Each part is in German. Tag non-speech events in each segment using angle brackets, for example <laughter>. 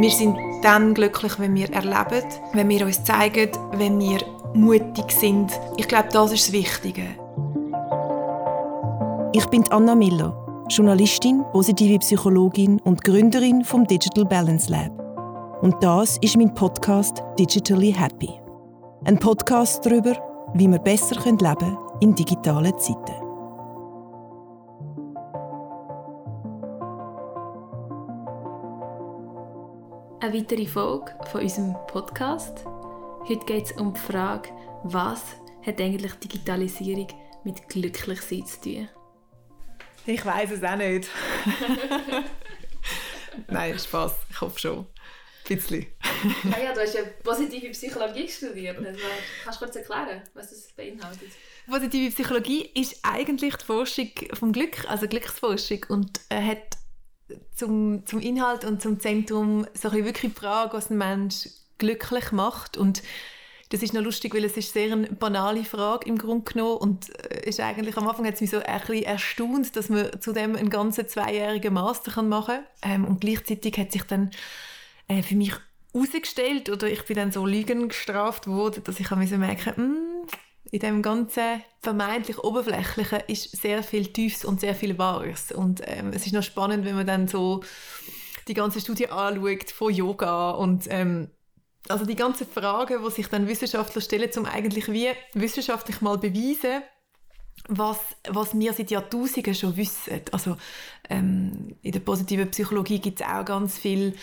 Wir sind dann glücklich, wenn wir erleben, wenn wir uns zeigen, wenn wir mutig sind. Ich glaube, das ist das Wichtige. Ich bin Anna Miller, Journalistin, positive Psychologin und Gründerin vom Digital Balance Lab. Und das ist mein Podcast Digitally Happy. Ein Podcast darüber, wie wir besser leben können in digitalen Zeiten. Eine weitere Folge von unserem Podcast. Heute geht es um die Frage, was hat eigentlich Digitalisierung mit Glücklichsein zu tun? Ich weiß es auch nicht. <laughs> Nein, Spaß. Ich hoffe schon. Ein bisschen. ja, ja, du hast ja positive Psychologie studiert. Also, kannst du kurz erklären, was das beinhaltet? Positive Psychologie ist eigentlich die Forschung vom Glück, also Glücksforschung und äh, hat zum, zum Inhalt und zum Zentrum so ein wirklich Frage, was ein Mensch glücklich macht. Und das ist noch lustig, weil es ist sehr eine banale Frage im Grunde genommen. Und äh, ist eigentlich am Anfang hat es mich so ein bisschen erstaunt, dass man zu dem einen ganzen zweijährigen Master machen kann. Ähm, und gleichzeitig hat sich dann äh, für mich herausgestellt oder ich bin dann so Lügen gestraft worden, dass ich merken musste, hm, in dem ganzen vermeintlich Oberflächlichen ist sehr viel Tiefes und sehr viel Wahres. Und ähm, es ist noch spannend, wenn man dann so die ganze Studie anschaut von Yoga und ähm, also die ganzen Fragen, die sich dann Wissenschaftler stellen, um eigentlich wie wissenschaftlich mal beweisen, was, was wir seit Jahrtausenden schon wissen. Also ähm, in der positiven Psychologie gibt es auch ganz viel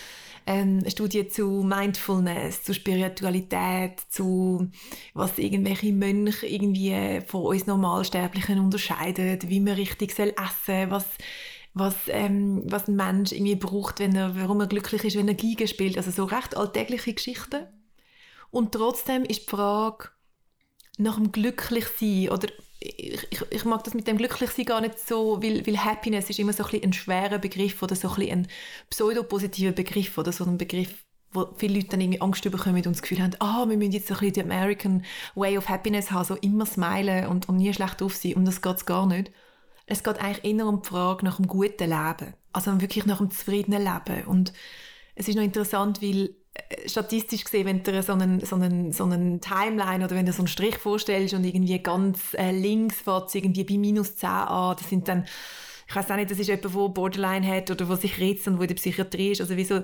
ähm, Studien zu Mindfulness, zu Spiritualität, zu was irgendwelche Mönche irgendwie von uns Normalsterblichen unterscheiden, wie man richtig soll essen was was, ähm, was ein Mensch irgendwie braucht, wenn er, warum er glücklich ist, wenn er Geige spielt. Also so recht alltägliche Geschichten. Und trotzdem ist die Frage nach dem Glücklichsein oder ich, ich, mag das mit dem Glücklichsein gar nicht so, weil, weil Happiness ist immer so ein, ein schwerer Begriff oder so ein, ein pseudopositiver Begriff oder so ein Begriff, wo viele Leute dann irgendwie Angst bekommen und das Gefühl haben, ah, wir müssen jetzt ein bisschen die American Way of Happiness haben, so immer smilen und, und nie schlecht auf sein. Und das geht gar nicht. Es geht eigentlich eher um die Frage nach dem guten Leben. Also wirklich nach dem zufriedenen Leben. Und es ist noch interessant, weil statistisch gesehen, wenn du so einen, so, einen, so einen Timeline oder wenn du so einen Strich vorstellst und irgendwie ganz äh, links fährt irgendwie bei minus 10 an, das sind dann, ich weiß auch nicht, das ist jemand, der Borderline hat oder der sich ritzt und wo in der Psychiatrie ist, also wieso,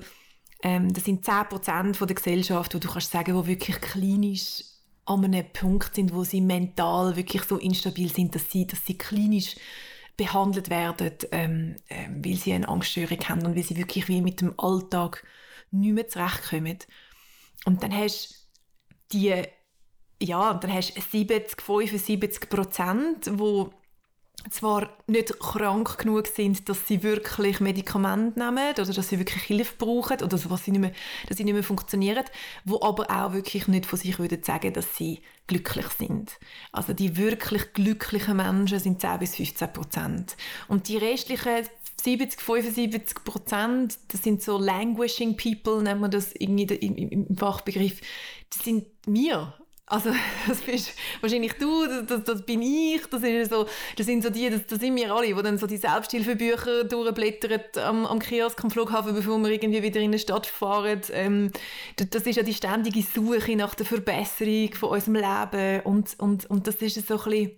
ähm, das sind 10% von der Gesellschaft, wo du kannst sagen, wo wirklich klinisch an einem Punkt sind, wo sie mental wirklich so instabil sind, dass sie, dass sie klinisch behandelt werden, ähm, äh, weil sie eine Angststörung haben und weil sie wirklich wie mit dem Alltag nicht mehr zurechtkommen. Und dann hast du die, ja, dann hast du 70, 75 Prozent, die zwar nicht krank genug sind, dass sie wirklich Medikamente nehmen oder dass sie wirklich Hilfe brauchen oder was sie nicht mehr, dass sie nicht mehr funktionieren, wo aber auch wirklich nicht von sich würden sagen, dass sie glücklich sind. Also die wirklich glücklichen Menschen sind 10 bis 15 Prozent. Und die restlichen 70, 75 Prozent, das sind so languishing people, nennen wir das irgendwie im, Fachbegriff, das sind wir. Also <laughs> das bist wahrscheinlich du, das, das, das, bin ich, das, ist so, das sind so die, das, das sind wir alle, die dann so die Selbsthilfebücher durchblättern am, am Kiosk, am Flughafen, bevor wir irgendwie wieder in eine Stadt fahren. Ähm, das, das ist ja die ständige Suche nach der Verbesserung von unserem Leben und, und, und das ist so ein bisschen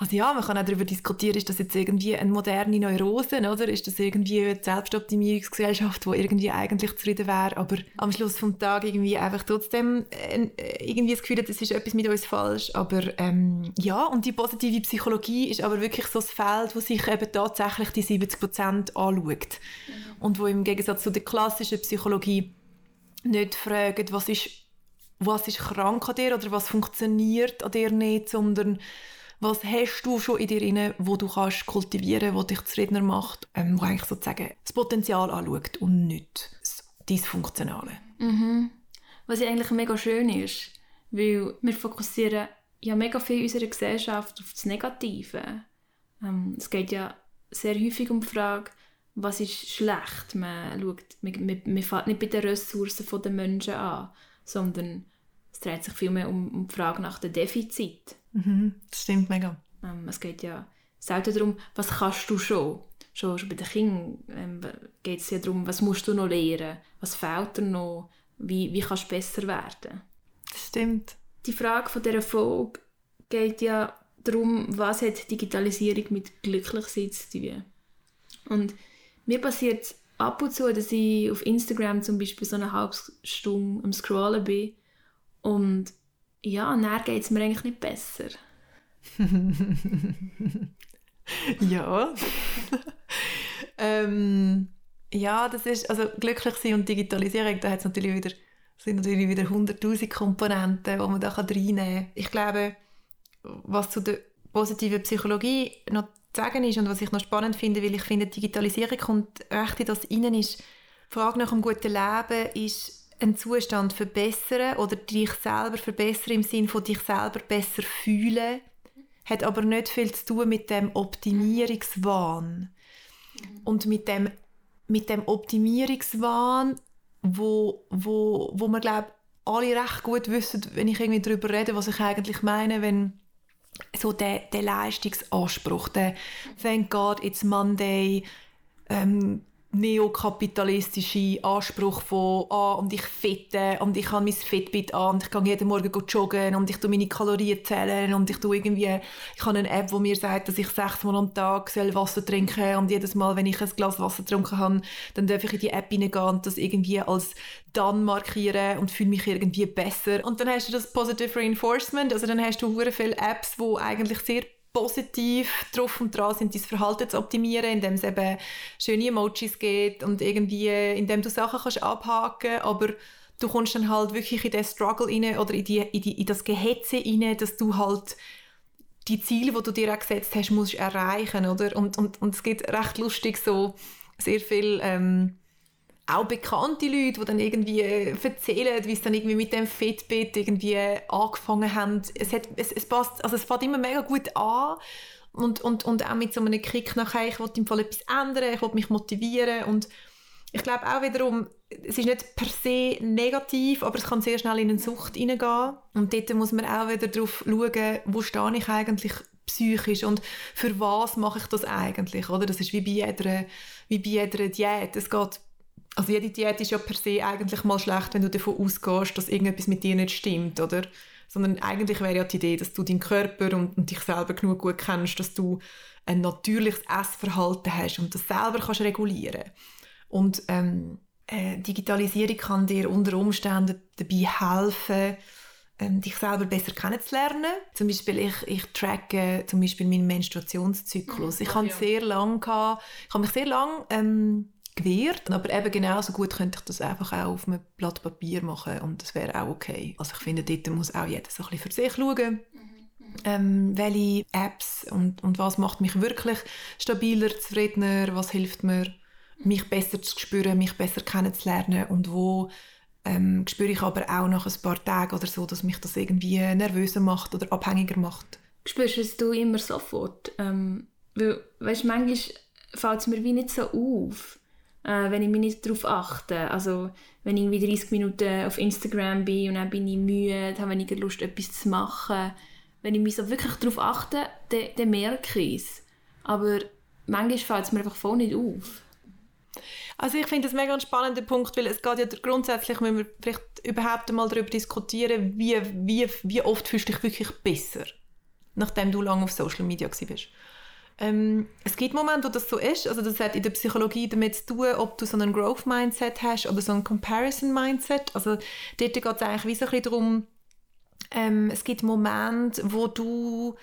also ja, man kann auch darüber diskutieren, ist das jetzt irgendwie eine moderne Neurose, oder? Ist das irgendwie eine Selbstoptimierungsgesellschaft, die irgendwie eigentlich zufrieden wäre, aber am Schluss vom Tag irgendwie einfach trotzdem äh, irgendwie das Gefühl hat, es ist etwas mit uns falsch. Aber ähm, ja, und die positive Psychologie ist aber wirklich so das Feld, wo sich eben tatsächlich die 70 Prozent anschaut. Mhm. Und wo im Gegensatz zu der klassischen Psychologie nicht fragt, was ist, was ist krank an dir oder was funktioniert an dir nicht, sondern was hast du schon in dir drin, wo du kannst kultivieren, wo dich zufriedener macht, ähm, wo eigentlich sozusagen das Potenzial anschaut und nicht das Dysfunktionale. Mhm. Was ja eigentlich mega schön ist, weil wir fokussieren ja mega viel unserer Gesellschaft auf das Negative. Ähm, es geht ja sehr häufig um die Frage, was ist schlecht. Man, schaut, man fährt nicht bei den Ressourcen der Menschen an, sondern es dreht sich vielmehr um, um die Frage nach dem Defizit. Mhm, das stimmt mega. Ähm, es geht ja selten darum, was kannst du schon, schon, schon bei den Kindern ähm, geht es ja darum, was musst du noch lernen, was fehlt dir noch, wie, wie kannst du besser werden. Das stimmt. Die Frage von dieser Folge geht ja darum, was hat Digitalisierung mit Glücklichsein zu tun. Und mir passiert ab und zu, dass ich auf Instagram zum Beispiel so eine halbe Stunde am Scrollen bin und ja, dann geht es mir eigentlich nicht besser. <laughs> ja. <laughs> ähm, ja, das ist, also glücklich sein und Digitalisierung, da hat natürlich wieder, sind natürlich wieder hunderttausend Komponenten, die man da reinnehmen kann. Ich glaube, was zu der positiven Psychologie noch zu sagen ist und was ich noch spannend finde, weil ich finde, Digitalisierung kommt recht in das rein, ist, die Frage nach einem guten Leben ist einen Zustand verbessern oder dich selber verbessern im Sinne von dich selber besser fühlen, hat aber nicht viel zu tun mit dem Optimierungswahn. Und mit dem, mit dem Optimierungswahn, wo, wo, wo man, glaube alle recht gut wissen, wenn ich irgendwie darüber rede, was ich eigentlich meine, wenn so der, der Leistungsanspruch, der «Thank God it's Monday», ähm, neokapitalistische Anspruch von «Ah, und ich fette und ich habe mein Fitbit an und ich gehe jeden Morgen joggen und ich tue meine Kalorien zählen und ich tue irgendwie, ich habe eine App, die mir sagt, dass ich sechsmal am Tag soll Wasser trinken und jedes Mal, wenn ich ein Glas Wasser getrunken habe, dann darf ich in die App hineingehen und das irgendwie als dann markieren und fühle mich irgendwie besser. Und dann hast du das Positive Reinforcement, also dann hast du viele Apps, die eigentlich sehr positiv drauf und dran sind, dein Verhalten zu optimieren, indem es eben schöne Emojis gibt und irgendwie, indem du Sachen kannst abhaken, aber du kommst dann halt wirklich in den Struggle rein oder in, die, in, die, in das Gehetze rein, dass du halt die Ziele, die du dir auch gesetzt hast, musst erreichen, oder? Und, und, und es gibt recht lustig so sehr viel ähm, auch bekannte Leute, die dann irgendwie äh, erzählen, wie es dann irgendwie mit dem Fitbit irgendwie angefangen haben. Es, hat, es, es, passt, also es fängt immer mega gut an und, und, und auch mit so einem Kick nachher, ich will im Fall etwas ändern, ich will mich motivieren und ich glaube auch wiederum, es ist nicht per se negativ, aber es kann sehr schnell in eine Sucht hineingehen und dort muss man auch wieder darauf schauen, wo stehe ich eigentlich psychisch und für was mache ich das eigentlich, oder? Das ist wie bei jeder, wie bei jeder Diät. Es geht also jede Diät ist ja per se eigentlich mal schlecht, wenn du davon ausgehst, dass irgendetwas mit dir nicht stimmt, oder? Sondern eigentlich wäre ja die Idee, dass du deinen Körper und, und dich selber genug gut kennst, dass du ein natürliches Essverhalten hast und das selber kannst regulieren. Und ähm, äh, Digitalisierung kann dir unter Umständen dabei helfen, ähm, dich selber besser kennenzulernen. Zum Beispiel ich, ich tracke zum Beispiel meinen Menstruationszyklus. Ich habe ja. sehr lang gehabt, ich habe mich sehr lang ähm, gewährt. Aber eben genauso gut könnte ich das einfach auch auf einem Blatt Papier machen und das wäre auch okay. Also ich finde, dort muss auch jeder so ein bisschen für sich schauen. Ähm, welche Apps und, und was macht mich wirklich stabiler, zufriedener, was hilft mir, mich besser zu spüren, mich besser kennenzulernen und wo ähm, spüre ich aber auch nach ein paar Tagen oder so, dass mich das irgendwie nervöser macht oder abhängiger macht. Spürst du es du immer sofort? Ähm, weil, weißt, manchmal fällt es mir wie nicht so auf äh, wenn ich mich nicht darauf achte. Also wenn ich irgendwie 30 Minuten auf Instagram bin und dann bin ich müde, habe weniger Lust, etwas zu machen. Wenn ich mich so wirklich darauf achte, dann, dann merke ich es. Aber manchmal fällt es mir einfach voll nicht auf. Also ich finde das mega ein spannender Punkt, weil es geht ja grundsätzlich, wenn wir vielleicht überhaupt einmal darüber diskutieren, wie, wie, wie oft fühlst du dich wirklich besser, nachdem du lange auf Social Media bist. Ähm, es gibt Momente, wo das so ist. Also das hat in der Psychologie damit zu tun, ob du so ein Growth-Mindset hast oder so ein Comparison-Mindset. Also dort geht es eigentlich wie so ein bisschen darum, ähm, es gibt Momente, wo du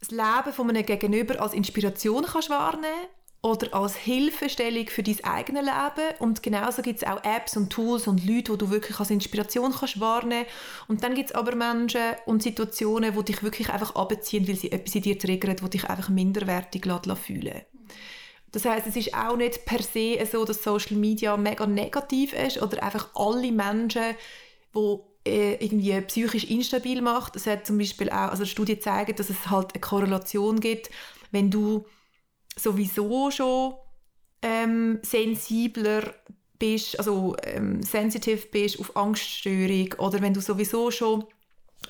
das Leben von einem Gegenüber als Inspiration kannst wahrnehmen oder als Hilfestellung für dein eigenes Leben. Und genauso gibt es auch Apps und Tools und Leute, die du wirklich als Inspiration kannst wahrnehmen Und dann gibt es aber Menschen und Situationen, die dich wirklich einfach abziehen, weil sie etwas in dir triggern, die dich einfach minderwertig fühlen Das heißt, es ist auch nicht per se so, dass Social Media mega negativ ist oder einfach alle Menschen, die äh, irgendwie psychisch instabil macht. Es hat zum Beispiel auch, also Studien zeigen, dass es halt eine Korrelation gibt, wenn du sowieso schon ähm, sensibler bist, also ähm, sensitiv bist auf Angststörung oder wenn du sowieso schon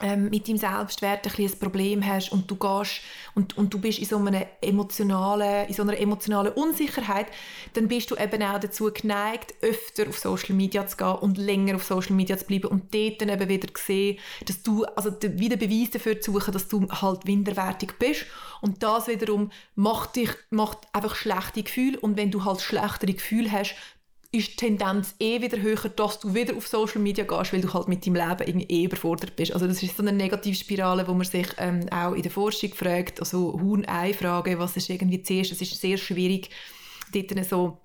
ähm, mit deinem Selbstwert ein, ein Problem hast und du gehst und, und du bist in so, einer emotionalen, in so einer emotionalen Unsicherheit, dann bist du eben auch dazu geneigt, öfter auf Social Media zu gehen und länger auf Social Media zu bleiben und dort dann eben wieder sehen, dass du, also wieder Beweis dafür zu suchen, dass du halt minderwertig bist. Und das wiederum macht dich, macht einfach schlechte Gefühle. Und wenn du halt schlechtere Gefühle hast, ist die Tendenz eh wieder höher, dass du wieder auf Social Media gehst, weil du halt mit deinem Leben irgendwie eh überfordert bist. Also das ist so eine Negativspirale, wo man sich ähm, auch in der Forschung fragt, also Huhn-Ei-Frage, was ist irgendwie zuerst, es ist sehr schwierig, dort so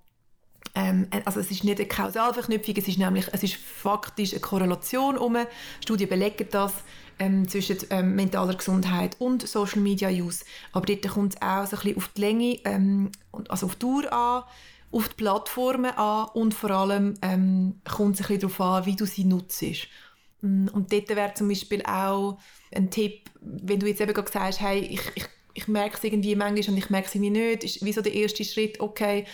ähm, also es ist nicht eine Kausalverknüpfung, es ist nämlich, es ist faktisch eine Korrelation um. Studien belegen das ähm, zwischen ähm, mentaler Gesundheit und Social Media Use. Aber dort kommt es auch so ein bisschen auf die Länge, ähm, also auf die Dauer an auf die Plattformen an und vor allem ähm, kommt es darauf an, wie du sie nutzt. Mm, und dort wäre zum Beispiel auch ein Tipp, wenn du jetzt eben gerade sagst, hey, ich, ich, ich merke es irgendwie manchmal und ich merke es irgendwie nicht, ist wie so der erste Schritt, okay,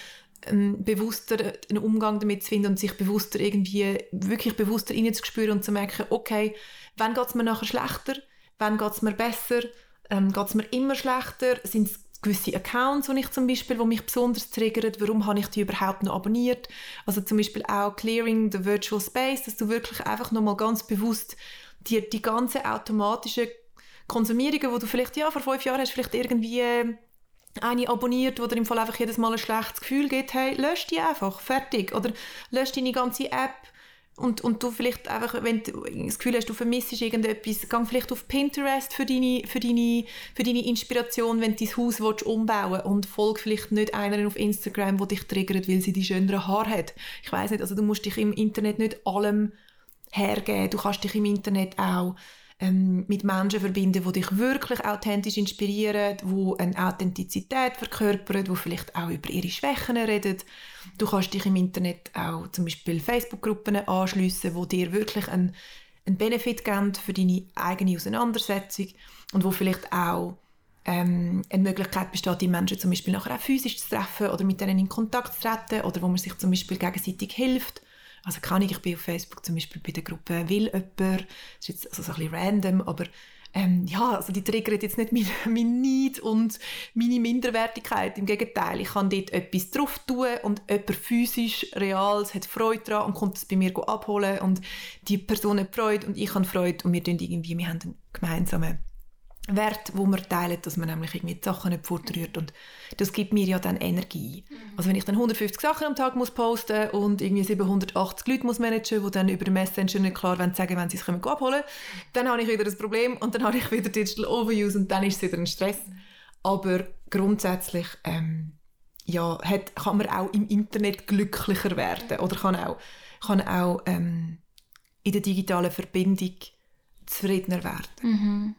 ähm, bewusster einen Umgang damit zu finden und sich bewusster irgendwie, wirklich bewusster reinzuspüren und zu merken, okay, wann geht es mir nachher schlechter, wann geht es mir besser, ähm, geht es mir immer schlechter, sind es gewisse Accounts, die ich zum Beispiel, wo mich besonders triggern, warum habe ich die überhaupt noch abonniert. Also zum Beispiel auch Clearing the Virtual Space, dass du wirklich einfach nochmal ganz bewusst dir die ganzen automatischen Konsumierungen, wo du vielleicht, ja, vor fünf Jahren hast vielleicht irgendwie äh, eine abonniert, wo dir im Fall einfach jedes Mal ein schlechtes Gefühl gibt, hey, lösch die einfach, fertig. Oder lösch deine ganze App, und, und du vielleicht einfach, wenn du das Gefühl hast, du vermisst irgendetwas, geh vielleicht auf Pinterest für deine, für deine, für deine Inspiration, wenn du dein Haus willst, umbauen willst und folg vielleicht nicht einer auf Instagram, der dich triggert, weil sie die schöneren Haare hat. Ich weiß nicht, also du musst dich im Internet nicht allem hergeben. Du kannst dich im Internet auch ähm, mit Menschen verbinden, die dich wirklich authentisch inspirieren, die eine Authentizität verkörpern, die vielleicht auch über ihre Schwächen reden. Du kannst dich im Internet auch zum Beispiel Facebook-Gruppen anschliessen, wo dir wirklich einen, einen Benefit geben für deine eigene Auseinandersetzung und wo vielleicht auch ähm, eine Möglichkeit besteht, die Menschen zum Beispiel nachher auch physisch zu treffen oder mit denen in Kontakt zu treten oder wo man sich zum Beispiel gegenseitig hilft also kann ich, ich bin auf Facebook zum Beispiel bei der Gruppe «Will jemand», das ist jetzt also so ein bisschen random, aber ähm, ja, also die triggert jetzt nicht <laughs> mein, mein Neid und meine Minderwertigkeit. Im Gegenteil, ich kann dort etwas drauf tun und jemand physisch, real, hat Freude daran und kommt es bei mir abholen und die Person hat Freude und ich habe Freude und wir irgendwie, wir haben einen gemeinsamen Wert, wo wir teilen, dass man nämlich irgendwie die Sachen nicht fortrührt und das gibt mir ja dann Energie. Mhm. Also wenn ich dann 150 Sachen am Tag muss posten und irgendwie 780 Leute muss managen, die dann über Messenger nicht klar wollen, sagen, wenn sie es können abholen, dann habe ich wieder ein Problem und dann habe ich wieder Digital Overuse und dann ist es wieder ein Stress. Aber grundsätzlich ähm, ja, hat, kann man auch im Internet glücklicher werden oder kann auch, kann auch ähm, in der digitalen Verbindung zufriedener werden. Mhm.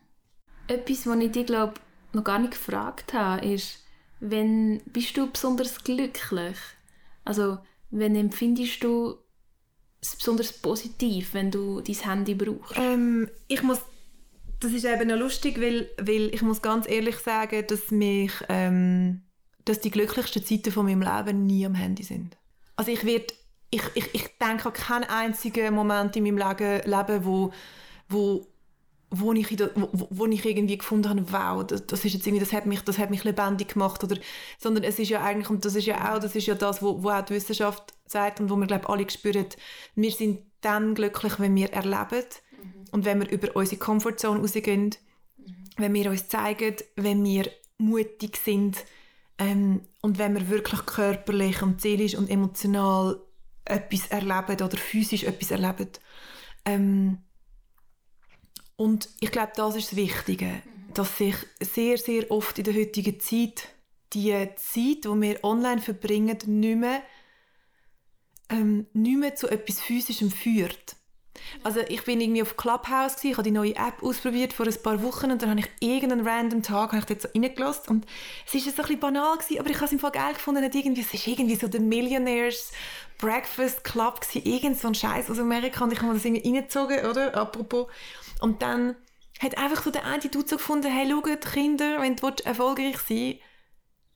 Etwas, was ich dich glaube noch gar nicht gefragt habe, ist, wenn bist du besonders glücklich? Also, wenn empfindest du es besonders positiv, wenn du dein Handy brauchst? Ähm, ich muss, das ist eben noch lustig, weil, weil ich muss ganz ehrlich sagen, dass mich, ähm, dass die glücklichsten Zeiten von meinem Leben nie am Handy sind. Also ich werde, ich, ich, ich denke an keinen einzigen Moment in meinem Leben, wo, wo wo ich, der, wo, wo, ich irgendwie gefunden habe, wow, das, das, ist jetzt irgendwie, das hat mich, das hat mich lebendig gemacht oder, sondern es ist ja eigentlich, und das ist ja auch, das ist ja das, wo, wo auch die Wissenschaft sagt und wo wir, glaube alle spüren, wir sind dann glücklich, wenn wir erleben mhm. und wenn wir über unsere Comfortzone rausgehen, mhm. wenn wir uns zeigen, wenn wir mutig sind ähm, und wenn wir wirklich körperlich und seelisch und emotional etwas erleben oder physisch etwas erleben. Ähm, und ich glaube, das ist das Wichtige, dass sich sehr, sehr oft in der heutigen Zeit die Zeit, die wir online verbringen, nicht mehr, ähm, nicht mehr zu etwas Physischem führt. Also ich bin irgendwie auf Clubhouse gewesen, ich habe die neue App ausprobiert vor ein paar Wochen und dann habe ich irgendeinen random Tag ich so reingelassen und es ist ein bisschen banal gewesen, aber ich habe es im Fall geil gefunden, irgendwie, es ist irgendwie so der Millionaires Breakfast Club gewesen, irgend so ein Scheiß aus Amerika und ich habe das irgendwie reingezogen, oder? Apropos und dann hat einfach so der eine so gefunden, hey, schau, Kinder, wenn du erfolgreich sein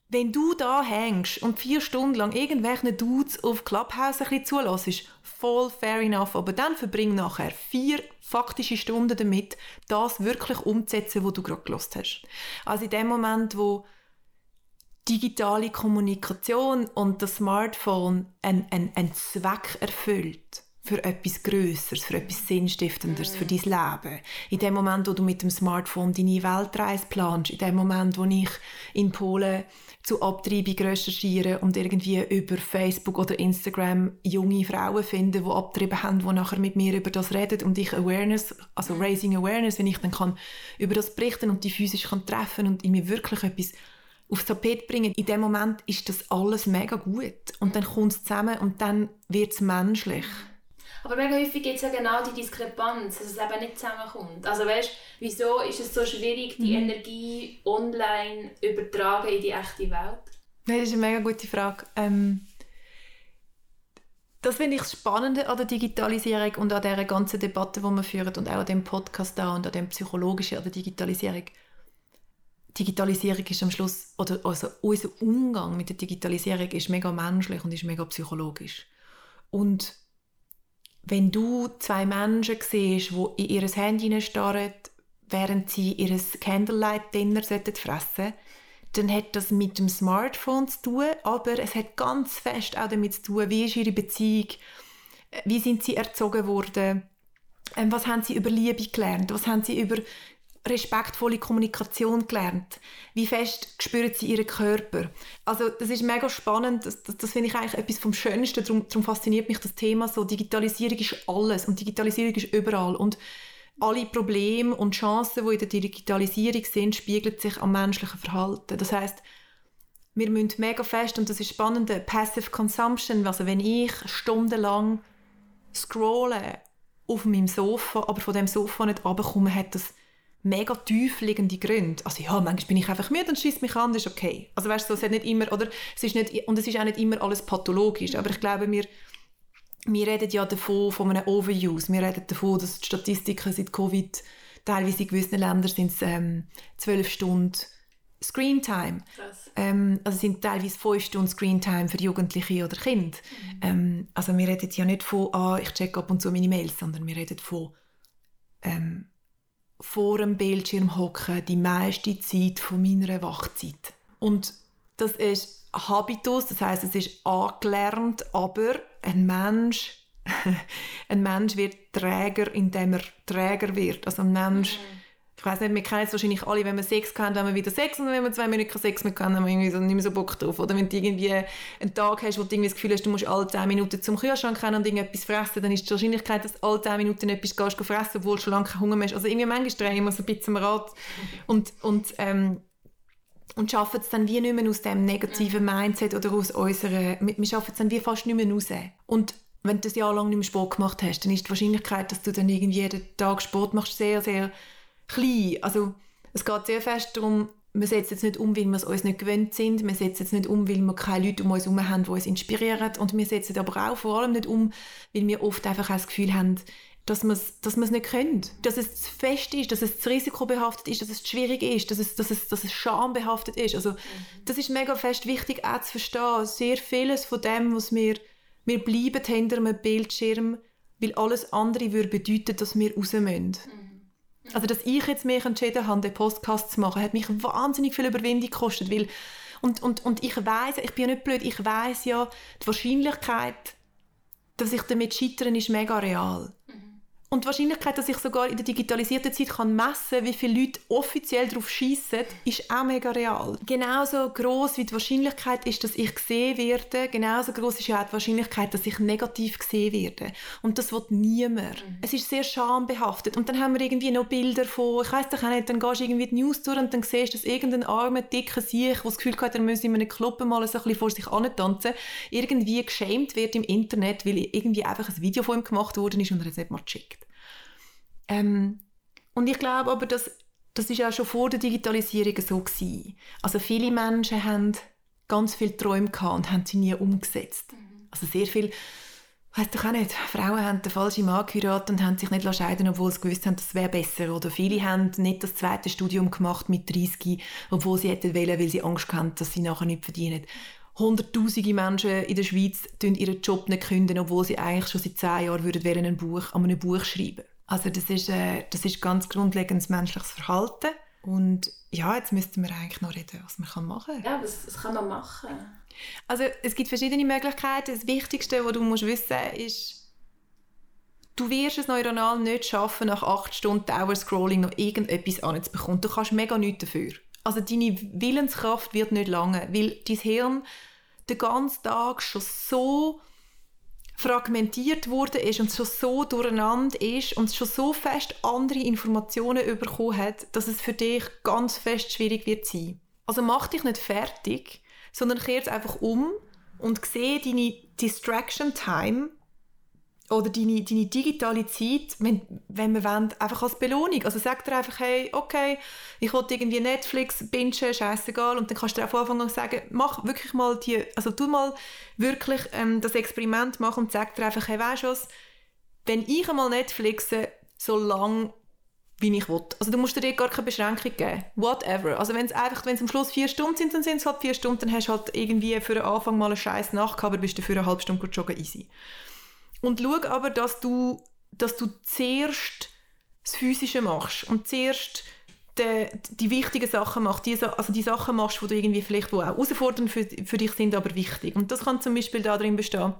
wenn du da hängst und vier Stunden lang irgendwelchen Dudes auf Clubhouse ein bisschen zulässt, voll fair enough, aber dann verbring nachher vier faktische Stunden damit, das wirklich umzusetzen, was du gerade gelost hast. Also in dem Moment, wo digitale Kommunikation und das Smartphone einen, einen, einen Zweck erfüllt, für etwas Größeres, für etwas Sinnstiftendes, für dein Leben. In dem Moment, wo du mit dem Smartphone deine Weltreise planst, in dem Moment, wo ich in Polen zu Abtreibung recherchiere und irgendwie über Facebook oder Instagram junge Frauen finde, die abgetrieben haben, die nachher mit mir über das reden und ich Awareness, also Raising Awareness, wenn ich dann kann über das berichten und die physisch kann treffen und in mir wirklich etwas aufs Tapet bringen, in dem Moment ist das alles mega gut. Und dann kommt es zusammen und dann wird es menschlich. Aber mega häufig gibt es ja genau die Diskrepanz, dass es eben nicht zusammenkommt. Also weißt, wieso ist es so schwierig, die mhm. Energie online übertragen in die echte Welt? Das ist eine mega gute Frage. Ähm, das finde ich das Spannende an der Digitalisierung und an dieser ganzen Debatte, die wir führen und auch an dem Podcast da und an dem Psychologischen an der Digitalisierung. Digitalisierung ist am Schluss, oder also unser Umgang mit der Digitalisierung ist mega menschlich und ist mega psychologisch. Und wenn du zwei Menschen siehst, die in ihr Handy starren, während sie ihr Candlelight-Dinner fressen dann hat das mit dem Smartphone zu tun, aber es hat ganz fest auch damit zu tun, wie ist ihre Beziehung, wie sind sie erzogen worden, ähm, was haben sie über Liebe gelernt, was haben sie über respektvolle Kommunikation gelernt? Wie fest spüren sie ihren Körper? Also das ist mega spannend, das, das, das finde ich eigentlich etwas vom Schönsten, darum, darum fasziniert mich das Thema so, Digitalisierung ist alles und Digitalisierung ist überall und alle Probleme und Chancen, die in der Digitalisierung sind, spiegeln sich am menschlichen Verhalten. Das heißt, wir müssen mega fest, und das ist spannend, Passive Consumption, also wenn ich stundenlang scrolle auf meinem Sofa, aber von dem Sofa nicht runterkomme, hat das mega tief liegende Gründe. Also ja, manchmal bin ich einfach müde und schießt mich an, das ist okay. Also weißt du, es hat nicht immer, oder es ist nicht, und es ist auch nicht immer alles pathologisch, aber ich glaube, wir, wir reden ja davon, von einem Overuse. Wir reden davon, dass die Statistiken seit Covid teilweise in gewissen Ländern sind es ähm, 12 Stunden Screentime. Ähm, also sind teilweise 5 Stunden Screentime für Jugendliche oder Kinder. Mhm. Ähm, also wir reden ja nicht von, ah, ich check ab und zu meine Mails, sondern wir reden von ähm, vor dem Bildschirm hocken die meiste Zeit von meiner Wachzeit. Und das ist Habitus, das heißt, es ist angelernt, aber ein Mensch, <laughs> ein Mensch wird Träger, indem er Träger wird. Also ein Mensch mhm ich weiß nicht, wir kennen es wahrscheinlich alle, wenn wir Sex haben, wenn wir wieder Sex und wenn wir zwei Minuten Sex mehr haben, haben wir irgendwie so nicht mehr so Bock drauf. Oder wenn du irgendwie einen Tag hast, wo du irgendwie das Gefühl hast, du musst alle zehn Minuten zum Kühlschrank rennen und irgendetwas fressen, dann ist die Wahrscheinlichkeit, dass du alle zehn Minuten etwas gehst, fressen, obwohl du schon lange keinen Hunger mehr hast. Also irgendwie manchmal drehen wir so ein bisschen am Rad und, und, ähm, und schaffen es dann wie nicht mehr aus dem negativen Mindset oder aus unserer, wir schaffen es dann wie fast nicht mehr raus. Und wenn du ein Jahr lang nicht mehr Sport gemacht hast, dann ist die Wahrscheinlichkeit, dass du dann irgendwie jeden Tag Sport machst, sehr, sehr klein. Also es geht sehr fest darum, wir setzen jetzt nicht um, weil wir es uns nicht gewöhnt sind. Wir setzen jetzt nicht um, weil wir keine Leute um uns herum haben, die uns inspirieren. Und wir setzen aber auch vor allem nicht um, weil wir oft einfach das Gefühl haben, dass wir es dass nicht können. Dass es zu fest ist, dass es zu risikobehaftet ist, dass es zu schwierig ist, dass es, dass es, dass es schambehaftet ist. Also, mhm. das ist mega fest wichtig auch zu verstehen. Sehr vieles von dem, was wir, wir bleiben hinter einem Bildschirm, weil alles andere würde bedeuten, dass wir raus müssen. Mhm. Also, dass ich jetzt mich entschieden habe, den Podcast zu machen, hat mich wahnsinnig viel Überwindung gekostet, weil und, und, und ich weiß, ich bin ja nicht blöd, ich weiß ja, die Wahrscheinlichkeit, dass ich damit scheitere, ist mega real. Und die Wahrscheinlichkeit, dass ich sogar in der digitalisierten Zeit kann messen wie viele Leute offiziell darauf schießen, ist auch mega real. Genauso groß wie die Wahrscheinlichkeit ist, dass ich gesehen werde, genauso groß ist ja auch die Wahrscheinlichkeit, dass ich negativ gesehen werde. Und das wird niemand. Mhm. Es ist sehr schambehaftet. Und dann haben wir irgendwie noch Bilder von, ich weiß doch auch nicht, dann gehst du irgendwie die News durch und dann siehst du, dass irgendein armer, dicker Sieg, der das Gefühl hat, er müsse in einem Club mal so ein bisschen vor sich antanzen, irgendwie geschämt wird im Internet, weil irgendwie einfach ein Video von ihm gemacht worden ist und er es nicht mal checkt. Ähm, und ich glaube aber, dass das ist auch schon vor der Digitalisierung so gewesen. Also viele Menschen haben ganz viele Träume gehabt und haben sie nie umgesetzt. Mhm. Also sehr viel Weißt doch auch nicht, Frauen haben den falschen Mann geheiratet und haben sich nicht scheiden obwohl sie gewusst haben, das wäre besser. Oder viele haben nicht das zweite Studium gemacht mit 30, obwohl sie hätten wollen, weil sie Angst hatten, dass sie nachher nicht verdienen. Hunderttausende Menschen in der Schweiz kündigen ihren Job nicht, künden, obwohl sie eigentlich schon seit zehn Jahren würden während ein Buch, an einem Buch schreiben Also das ist, äh, das ist ganz grundlegendes menschliches Verhalten. Und ja, jetzt müssten wir eigentlich noch reden, was man machen kann. Ja, was, was kann man machen? Also es gibt verschiedene Möglichkeiten. Das Wichtigste, was du musst wissen ist, du wirst es neuronal nicht schaffen, nach acht Stunden Dauer-Scrolling noch irgendetwas anzubekommen. Du kannst mega nichts dafür. Also deine Willenskraft wird nicht lange, weil dein Hirn den ganzen Tag schon so fragmentiert wurde ist und schon so durcheinander ist und schon so fest andere Informationen bekommen hat, dass es für dich ganz fest schwierig wird sein. Also mach dich nicht fertig, sondern kehr es einfach um und sehe deine Distraction Time oder deine, deine digitale Zeit, wenn, wenn wir wollen, einfach als Belohnung. Also sag dir einfach, hey, okay, ich will irgendwie Netflix bingen, scheißegal, und dann kannst du dir von Anfang an sagen, mach wirklich mal die, also tu mal wirklich ähm, das Experiment machen und sag dir einfach, hey, weißt du was, wenn ich einmal Netflixe, so lang wie ich will. Also du musst dir gar keine Beschränkung geben. Whatever. Also wenn es einfach, wenn es am Schluss vier Stunden sind, dann sind es halt vier Stunden, dann hast du halt irgendwie für den Anfang mal eine scheiß Nacht gehabt, aber bist du für eine halbe Stunde joggen easy. Und schau aber, dass du, dass du zuerst das Physische machst und zuerst die, die wichtigen Sachen machst, die, also die Sachen machst, die du irgendwie vielleicht wo auch herausfordernd für, für dich sind, aber wichtig. Und das kann zum Beispiel darin bestehen,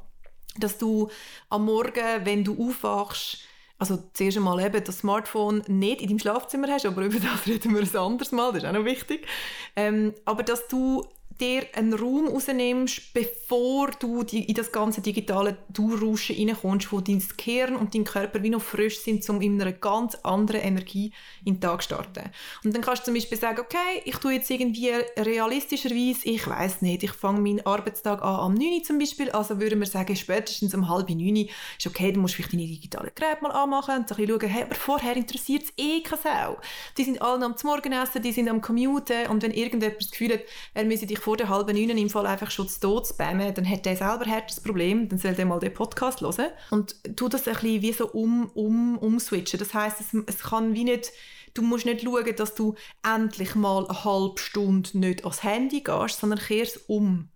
dass du am Morgen, wenn du aufwachst, also zuerst einmal eben das Smartphone nicht in deinem Schlafzimmer hast, aber <laughs> über das reden wir ein anderes Mal, das ist auch noch wichtig. Ähm, aber dass du dir einen Raum rausnimmst, bevor du in das ganze digitale Durchrauschen reinkommst, wo dein Gehirn und dein Körper wie noch frisch sind, um in einer ganz anderen Energie in den Tag zu starten. Und dann kannst du zum Beispiel sagen, okay, ich tue jetzt irgendwie realistischerweise, ich weiß nicht, ich fange meinen Arbeitstag an am 9 Uhr zum Beispiel, also würden wir sagen, spätestens um halb 9 Uhr ist okay, dann musst du vielleicht deine digitalen Geräte mal anmachen und ein bisschen schauen, hey, aber vorher interessiert es eh keine Sau. Die sind alle am Morgenessen, die sind am Commuten und wenn irgendjemand das Gefühl hat, er müsse dich vor der halben neun im Fall einfach schon zu Tod spammen, dann hat der selber das Problem, dann soll der mal den Podcast hören und tu das ein bisschen wie so um, um, umswitchen. Das heisst, es, es kann wie nicht du musst nicht schauen, dass du endlich mal eine halbe Stunde nicht ans Handy gehst, sondern kehrst um.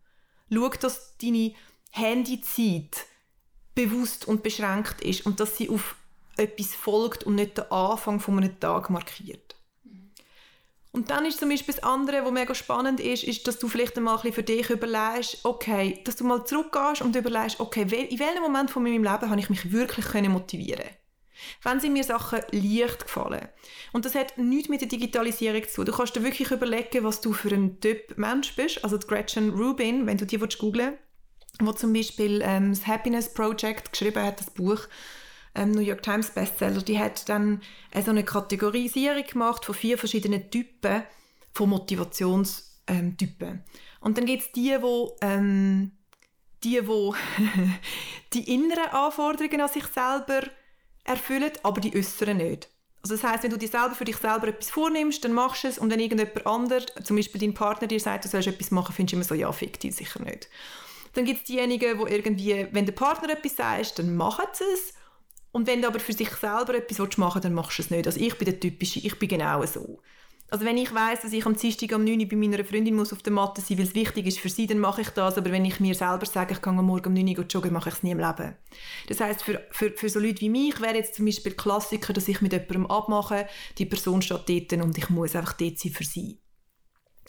Schau, dass deine Handyzeit bewusst und beschränkt ist und dass sie auf etwas folgt und nicht den Anfang von einem Tag markiert. Und dann ist zum Beispiel das andere, was mega spannend ist, ist, dass du vielleicht einmal ein für dich überlegst, okay, dass du mal zurückgehst und überlegst, okay, in welchem Moment von meinem Leben habe ich mich wirklich motivieren können? Wenn sind mir Sachen leicht gefallen. Und das hat nichts mit der Digitalisierung zu tun. Du kannst dir wirklich überlegen, was du für ein Typ Mensch bist. Also die Gretchen Rubin, wenn du die googeln willst, die zum Beispiel ähm, das Happiness Project geschrieben hat, das Buch, ähm, New York Times Bestseller, die hat dann äh, so eine Kategorisierung gemacht von vier verschiedenen Typen von Motivationstypen. Ähm, und dann gibt es die, wo ähm, die, wo <laughs> die inneren Anforderungen an sich selber erfüllen, aber die äußeren nicht. Also das heißt, wenn du dir selber für dich selber etwas vornimmst, dann machst du es und wenn irgendjemand anderes, zum Beispiel dein Partner dir sagt, du sollst etwas machen, findest du immer so, ja, fick dich sicher nicht. Dann gibt es diejenigen, wo irgendwie, wenn der Partner etwas sagt, dann machen sie es und wenn du aber für sich selber etwas machen willst, dann machst du es nicht. Also ich bin der Typische, ich bin genau so. Also wenn ich weiß, dass ich am Dienstag um 9 Uhr bei meiner Freundin muss auf der Matte sein, weil es wichtig ist für sie, dann mache ich das. Aber wenn ich mir selber sage, ich gehe am Morgen um 9 Uhr joggen, mache ich es nie im Leben. Das heißt, für, für, für so Leute wie mich wäre jetzt zum Beispiel Klassiker, dass ich mit jemandem abmache, die Person steht dort und ich muss einfach dort sein für sie.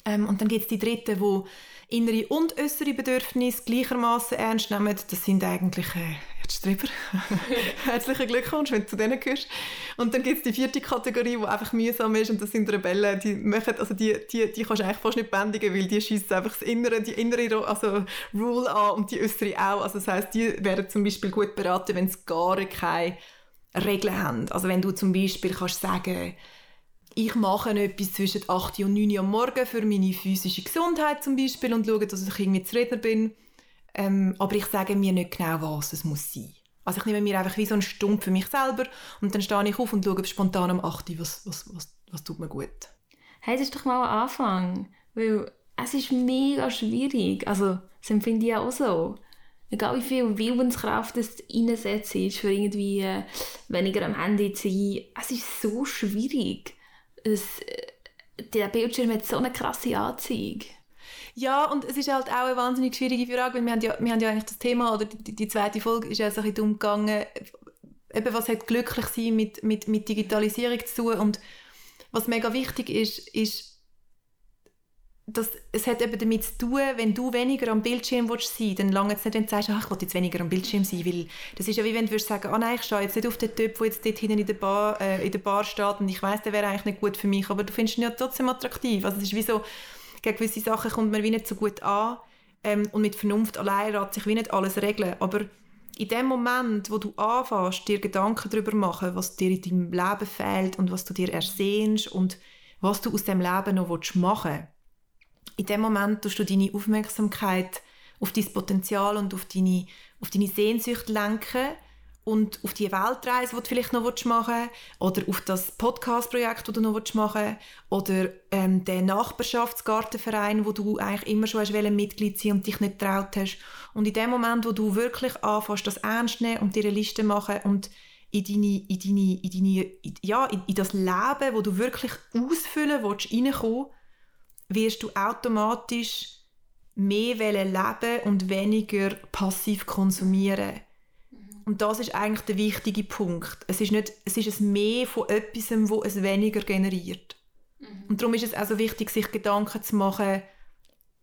Ähm, und dann gibt es die Dritten, die innere und äußere Bedürfnisse gleichermaßen ernst nehmen. Das sind eigentlich, äh, jetzt drüber. <laughs> Herzlichen Glückwunsch, wenn du zu denen gehörst. Und dann gibt es die vierte Kategorie, die einfach mühsam ist, und das sind Rebellen. Die, machen, also die, die, die kannst du eigentlich fast nicht bändigen, weil die schießen einfach das innere, die innere also Rule an und die äußere auch. Also das heisst, die werden zum Beispiel gut beraten, wenn sie gar keine Regeln haben. Also wenn du zum Beispiel kannst sagen ich mache etwas zwischen 8 und 9 Uhr am Morgen für meine physische Gesundheit zum Beispiel und schaue, dass ich irgendwie zu Redner bin. Ähm, aber ich sage mir nicht genau, was es muss sein. Also ich nehme mir einfach wie so einen Stunde für mich selber und dann stehe ich auf und schaue spontan um 8 Uhr, was, was, was, was tut mir gut. Hey, das ist doch mal ein Anfang, weil es ist mega schwierig. Also das empfinde ich auch so. egal wie viel Willenskraft du reinsetzt, für irgendwie äh, weniger am Handy zu sein, es ist so schwierig. Es, äh, der Bildschirm hat so eine krasse Anzeige. Ja, und es ist halt auch eine wahnsinnig schwierige Frage, weil wir haben ja, wir haben ja eigentlich das Thema, oder die, die zweite Folge ist ja so ein bisschen umgegangen, eben was hat glücklich sein mit, mit, mit Digitalisierung zu tun und was mega wichtig ist, ist, dass es hat eben damit zu tun, wenn du weniger am Bildschirm willst sein dann lange es nicht, wenn du sagst, ach, ich will jetzt weniger am Bildschirm sein, weil das ist ja wie wenn du würdest sagen, ah nein, ich stehe jetzt nicht auf den Typ, der jetzt dort hinten in der Bar, äh, in der Bar steht und ich weiß, der wäre eigentlich nicht gut für mich, aber du findest ihn ja trotzdem attraktiv. Also es ist wie so, gegen gewisse Sachen kommt man wie nicht so gut an ähm, und mit Vernunft allein lässt sich wie nicht alles regeln, aber in dem Moment, wo du anfängst, dir Gedanken darüber machen, was dir in deinem Leben fehlt und was du dir ersehnst und was du aus dem Leben noch machen willst, in dem Moment tust du deine Aufmerksamkeit auf dein Potenzial und auf deine, auf deine Sehnsucht lenken und auf die Weltreise, die du vielleicht noch machen willst, oder auf das Podcast-Projekt, das du noch machen willst, oder ähm, den Nachbarschaftsgartenverein, wo du eigentlich immer schon hast Mitglied sein und dich nicht traut hast. Und in dem Moment, wo du wirklich anfängst, das ernst nehmen und dir eine Liste machen und in, deine, in, deine, in, deine, ja, in, in das Leben, wo du wirklich ausfüllen willst, reinkommen, wirst du automatisch mehr leben und weniger passiv konsumieren. Und das ist eigentlich der wichtige Punkt. Es ist, nicht, es ist ein Mehr von etwas, wo es weniger generiert. Mhm. Und darum ist es auch wichtig, sich Gedanken zu machen,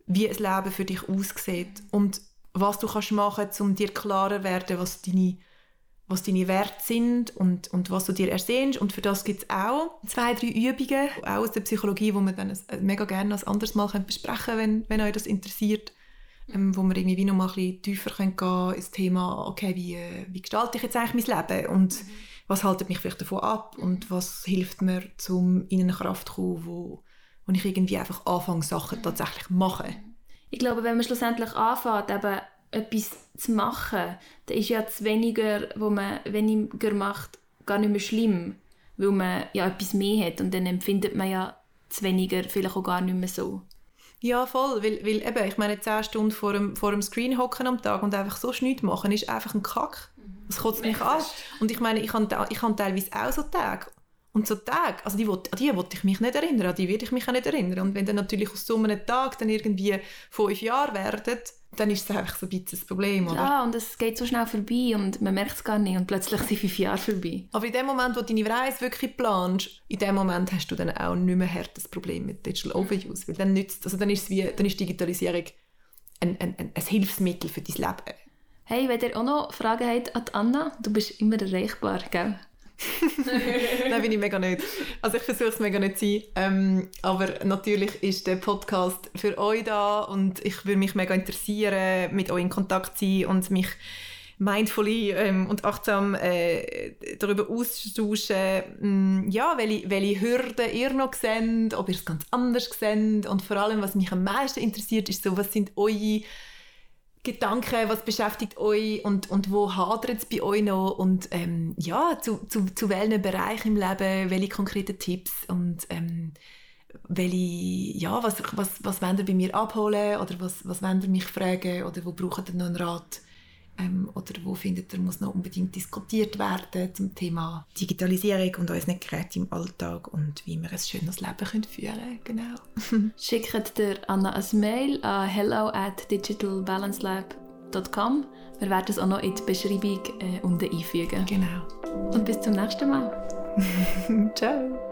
wie ein Leben für dich aussieht und was du kannst machen, um dir klarer zu werden, was deine was deine Werte sind und, und was du dir ersehnst. Und für das gibt es auch zwei, drei Übungen, auch aus der Psychologie, die wir dann mega gerne als anderes Mal besprechen können, wenn, wenn euch das interessiert. Ähm, wo wir irgendwie wie noch mal ein bisschen tiefer gehen können ins Thema, okay, wie, äh, wie gestalte ich jetzt eigentlich mein Leben und mhm. was haltet mich vielleicht davon ab und was hilft mir, um in eine Kraft zu kommen, wo, wo ich irgendwie einfach anfange, Sachen tatsächlich zu machen. Ich glaube, wenn man schlussendlich anfängt, eben etwas zu machen, dann ist ja das weniger, wo man weniger macht, gar nicht mehr schlimm, weil man ja etwas mehr hat und dann empfindet man ja das weniger vielleicht auch gar nicht mehr so. Ja, voll, weil, weil eben, ich meine, 10 Stunden vor dem, vor dem Screen hocken am Tag und einfach so nichts machen, ist einfach ein Kack. Das kotzt mich an. Und ich meine, ich habe ich hab teilweise auch so Tage. Und so Tage, also die, an die wollte ich mich nicht erinnern, an die werde ich mich auch nicht erinnern. Und wenn dann natürlich aus so einem Tag dann irgendwie fünf Jahre werden, dann ist es einfach so ein bisschen das Problem, oder? Ja, und es geht so schnell vorbei und man merkt es gar nicht und plötzlich <laughs> sind fünf Jahre vorbei. Aber in dem Moment, wo du deine Reise wirklich planst, in dem Moment hast du dann auch nicht mehr das Problem mit Digital Overuse, weil dann nützt, also dann ist, wie, dann ist Digitalisierung ein, ein, ein, ein Hilfsmittel für dein Leben. Hey, wenn ihr auch noch Fragen habt an Anna, du bist immer erreichbar, gell? <laughs> Nein, bin ich mega nicht. Also ich versuche es mega nicht zu sein. Ähm, aber natürlich ist der Podcast für euch da und ich würde mich mega interessieren, mit euch in Kontakt zu sein und mich mindfully ähm, und achtsam äh, darüber auszutauschen, mm, ja, welche, welche Hürden ihr noch seht, ob ihr es ganz anders seht und vor allem, was mich am meisten interessiert, ist so, was sind eure Gedanken, was beschäftigt euch und, und wo hadert es bei euch noch und ähm, ja, zu, zu, zu welchen Bereichen im Leben, welche konkreten Tipps und ähm, welche, ja, was, was, was wollt ihr bei mir abholen oder was, was wollt ihr mich fragen oder wo braucht ihr noch einen Rat? Ähm, oder wo findet ihr, muss noch unbedingt diskutiert werden zum Thema Digitalisierung und unsere Geräte im Alltag und wie wir ein schönes Leben können führen können. Genau. <laughs> Schickt dir Anna ein Mail an hello at digitalbalancelab.com. Wir werden es auch noch in die Beschreibung äh, unten einfügen. Genau. Und bis zum nächsten Mal. <laughs> <laughs> Ciao.